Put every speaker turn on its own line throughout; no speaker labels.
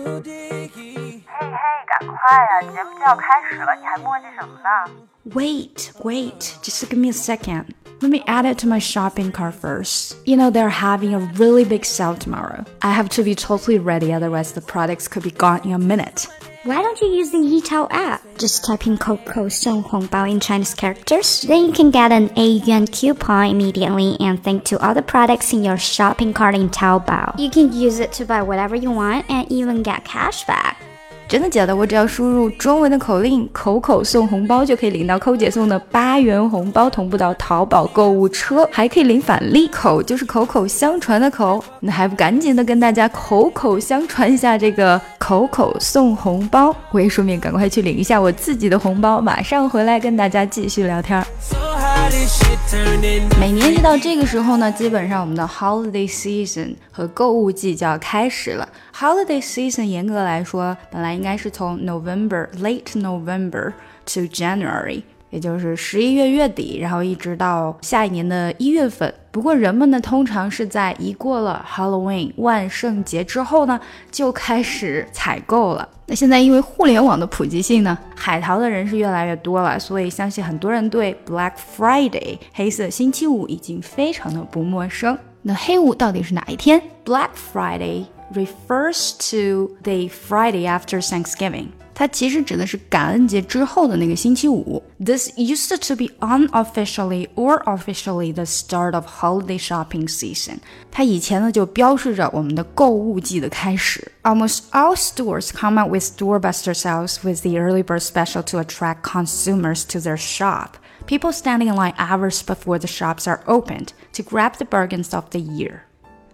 嘿嘿，赶快呀，节目就要开始了，你还磨叽什么呢？
Wait, wait, just give me a second. Let me add it to my shopping cart first. You know, they're having a really big sale tomorrow. I have to be totally ready, otherwise, the products could be gone in a minute.
Why don't you use the Yitao app? Just type in Coco Song Hongbao in Chinese characters. Then you can get an A yuan coupon immediately and thank to all the products in your shopping cart in Taobao. You can use it to buy whatever you want and even get cash back.
真的假的？我只要输入中文的口令“口口送红包”，就可以领到扣姐送的八元红包，同步到淘宝购物车，还可以领返利。口就是口口相传的口，那还不赶紧的跟大家口口相传一下这个口口送红包？我也顺便赶快去领一下我自己的红包，马上回来跟大家继续聊天。每年一到这个时候呢，基本上我们的 holiday season 和购物季就要开始了。holiday season 严格来说，本来应该是从 November late November to January。也就是十一月月底，然后一直到下一年的一月份。不过人们呢，通常是在一过了 Halloween 万圣节之后呢，就开始采购了。那现在因为互联网的普及性呢，海淘的人是越来越多了，所以相信很多人对 Black Friday 黑色星期五已经非常的不陌生。那黑五到底是哪一天？Black Friday refers to the Friday after Thanksgiving。它其实指的是感恩节之后的那个星期五。This used to be unofficially or officially the start of holiday shopping season。它以前呢就标示着我们的购物季的开始。Almost all stores come out with doorbuster sales with the early bird special to attract consumers to their shop. People standing in line hours before the shops are opened to grab the bargains of the year.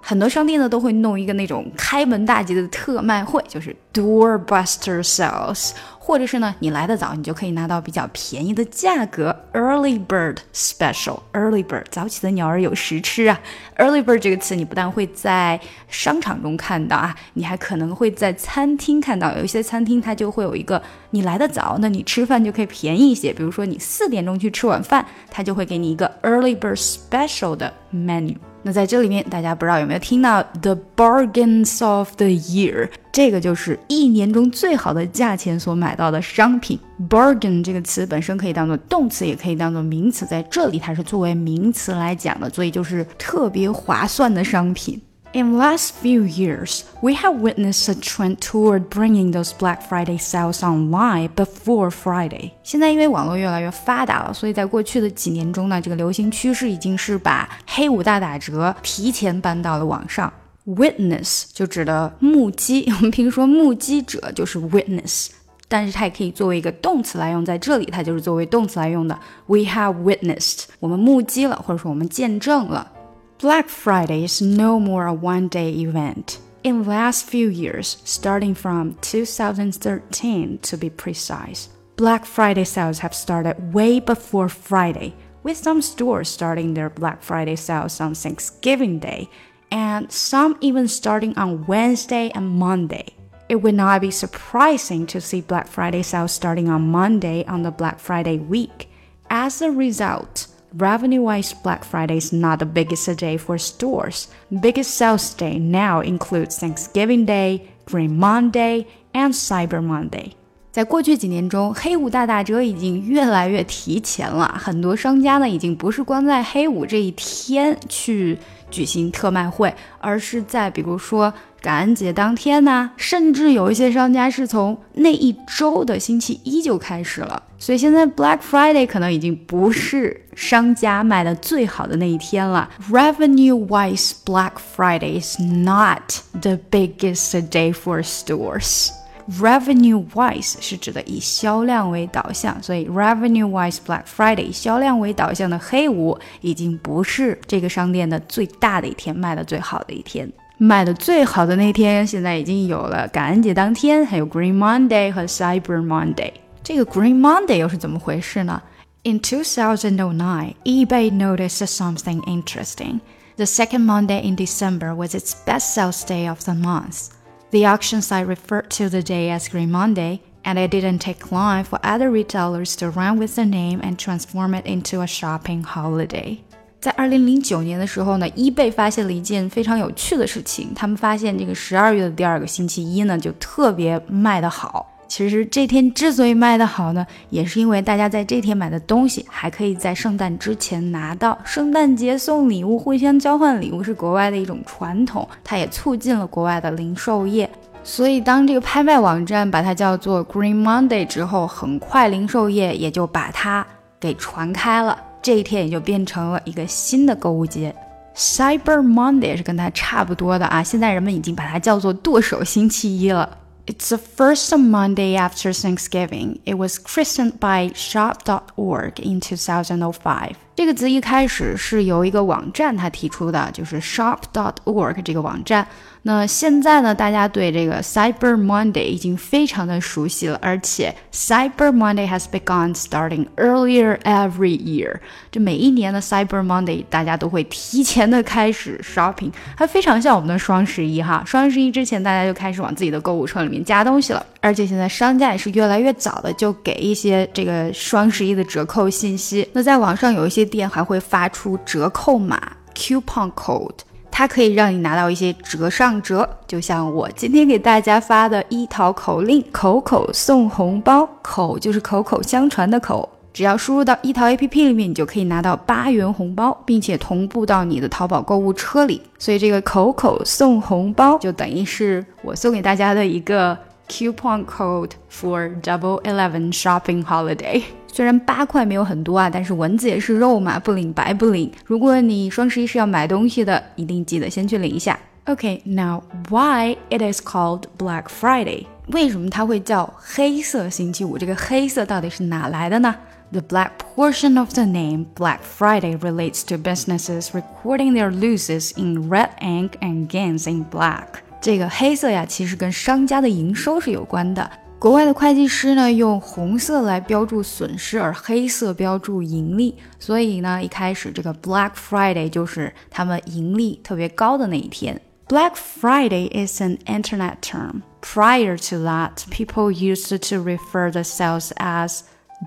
很多商店呢都会弄一个那种开门大吉的特卖会，就是 doorbuster sales，或者是呢你来的早，你就可以拿到比较便宜的价格，early bird special。early bird 早起的鸟儿有食吃啊。early bird 这个词你不但会在商场中看到啊，你还可能会在餐厅看到。有一些餐厅它就会有一个你来的早，那你吃饭就可以便宜一些。比如说你四点钟去吃晚饭，它就会给你一个 early bird special 的 menu。那在这里面，大家不知道有没有听到 the bargains of the year？这个就是一年中最好的价钱所买到的商品。bargain 这个词本身可以当做动词，也可以当做名词，在这里它是作为名词来讲的，所以就是特别划算的商品。In the last few years, we have witnessed a trend toward bringing those Black Friday sales online before Friday. 现在因为网络越来越发达了，所以在过去的几年中呢，这个流行趋势已经是把黑五大打折提前搬到了网上。Witness 就指的目击，我们平时说目击者就是 witness，但是它也可以作为一个动词来用，在这里它就是作为动词来用的。We have witnessed，我们目击了，或者说我们见证了。Black Friday is no more a one day event. In the last few years, starting from 2013 to be precise, Black Friday sales have started way before Friday, with some stores starting their Black Friday sales on Thanksgiving Day, and some even starting on Wednesday and Monday. It would not be surprising to see Black Friday sales starting on Monday on the Black Friday week. As a result, Revenue wise, Black Friday is not the biggest day for stores. Biggest sales day now includes Thanksgiving Day, Green Monday, and Cyber Monday. 在过去几年中，黑五大打折已经越来越提前了。很多商家呢，已经不是光在黑五这一天去举行特卖会，而是在比如说 感恩节当天呢，甚至有一些商家是从那一周的星期一就开始了。所以现在 Black Friday 可能已经不是商家卖的最好的那一天了。Revenue-wise, Black Friday is not the biggest day for stores. Revenue-wise 是指的以销量为导向，所以 Revenue-wise Black Friday 销量为导向的黑五已经不是这个商店的最大的一天，卖的最好的一天。卖的最好的那天，现在已经有了感恩节当天，还有 Green Monday 和 Cyber Monday。这个 Green Monday 又是怎么回事呢？In 2009, eBay noticed something interesting. The second Monday in December was its best sales day of the month. The auction site referred to the day as Green Monday, and it didn't take long for other retailers to run with the name and transform it into a shopping holiday. 在二零零九年的时候呢，一贝发现了一件非常有趣的事情，他们发现这个十二月的第二个星期一呢，就特别卖得好。其实这天之所以卖得好呢，也是因为大家在这天买的东西，还可以在圣诞之前拿到。圣诞节送礼物，互相交换礼物是国外的一种传统，它也促进了国外的零售业。所以当这个拍卖网站把它叫做 Green Monday 之后，很快零售业也就把它给传开了。这一天也就变成了一个新的购物节。Cyber Monday 是跟它差不多的啊，现在人们已经把它叫做剁手星期一了。It's the first Monday after Thanksgiving. It was christened by Shop.org in 2005. 这个词一开始是由一个网站它提出的，就是 Shop.org 这个网站。那现在呢，大家对这个 Cyber Monday 已经非常的熟悉了，而且 Cyber Monday has begun starting earlier every year。这每一年的 Cyber Monday，大家都会提前的开始 shopping，它非常像我们的双十一哈。双十一之前，大家就开始往自己的购物车里面加东西了，而且现在商家也是越来越早的就给一些这个双十一的折扣信息。那在网上有一些店还会发出折扣码 coupon code。它可以让你拿到一些折上折，就像我今天给大家发的一淘口令，口口送红包，口就是口口相传的口，只要输入到一淘 APP 里面，你就可以拿到八元红包，并且同步到你的淘宝购物车里。所以这个口口送红包，就等于是我送给大家的一个 coupon code for Double Eleven Shopping Holiday。虽然八块没有很多啊，但是蚊子也是肉嘛，不领白不领。如果你双十一是要买东西的，一定记得先去领一下。OK，now why it is called Black Friday？为什么它会叫黑色星期五？这个黑色到底是哪来的呢？The black portion of the name Black Friday relates to businesses recording their losses in red ink and gains in black。这个黑色呀，其实跟商家的营收是有关的。国外的会计师呢，用红色来标注损失，而黑色标注盈利。所以呢，一开始这个 Black Friday 就是他们盈利特别高的那一天。Black Friday is an internet term. Prior to that, people used to refer the sales as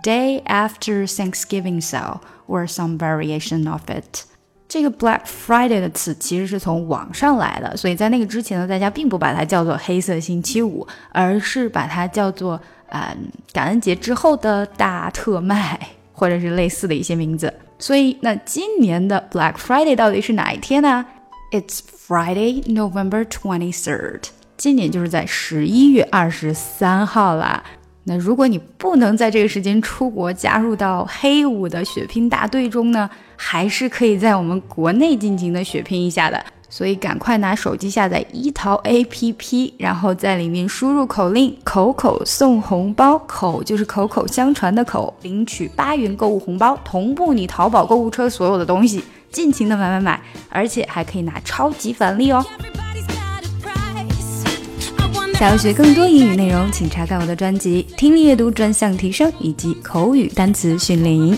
day after Thanksgiving sale or some variation of it. 这个 Black Friday 的词其实是从网上来的，所以在那个之前呢，大家并不把它叫做黑色星期五，而是把它叫做嗯感恩节之后的大特卖，或者是类似的一些名字。所以那今年的 Black Friday 到底是哪一天呢？It's Friday, November twenty third。今年就是在十一月二十三号啦。那如果你不能在这个时间出国，加入到黑五的血拼大队中呢，还是可以在我们国内尽情的血拼一下的。所以赶快拿手机下载一淘 APP，然后在里面输入口令“口口送红包”，口就是口口相传的口，领取八元购物红包，同步你淘宝购物车所有的东西，尽情的买买买，而且还可以拿超级返利哦。想要学更多英语内容，请查看我的专辑《听力阅读专项提升》以及口语单词训练营。